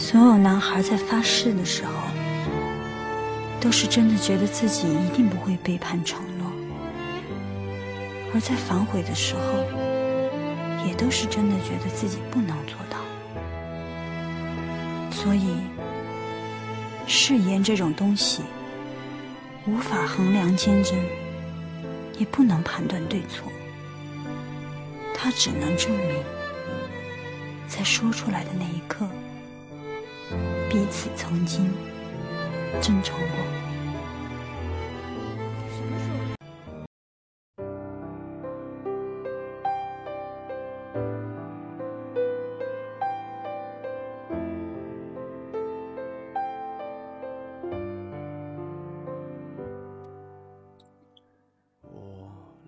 所有男孩在发誓的时候，都是真的觉得自己一定不会背叛承诺；而在反悔的时候，也都是真的觉得自己不能做到。所以，誓言这种东西，无法衡量坚贞，也不能判断对错，它只能证明，在说出来的那一刻。彼此曾经真诚过。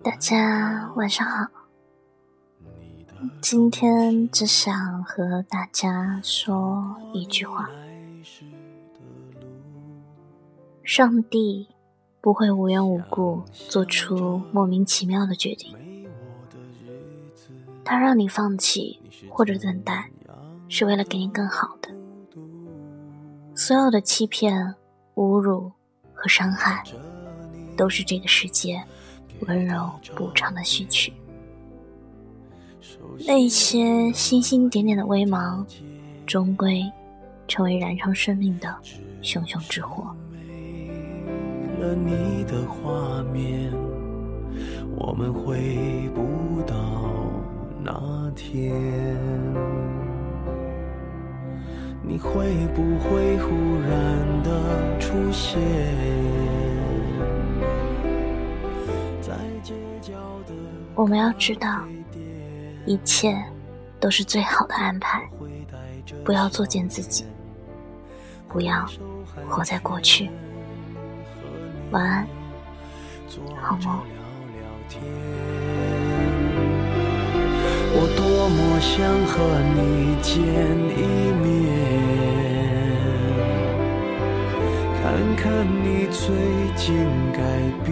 大家晚上好，今天只想和大家说一句话。上帝不会无缘无故做出莫名其妙的决定，他让你放弃或者等待，是为了给你更好的。所有的欺骗、侮辱和伤害，都是这个世界温柔补偿的序曲。那些星星点点的微芒，终归成为燃烧生命的熊熊之火。了你的画面，我们回不到那天。你会不会忽然的出现？在街角的我们要知道，一切都是最好的安排。不要作践自己，不要活在过去。晚安，好梦。我多么想和你见一面，看看你最近改变，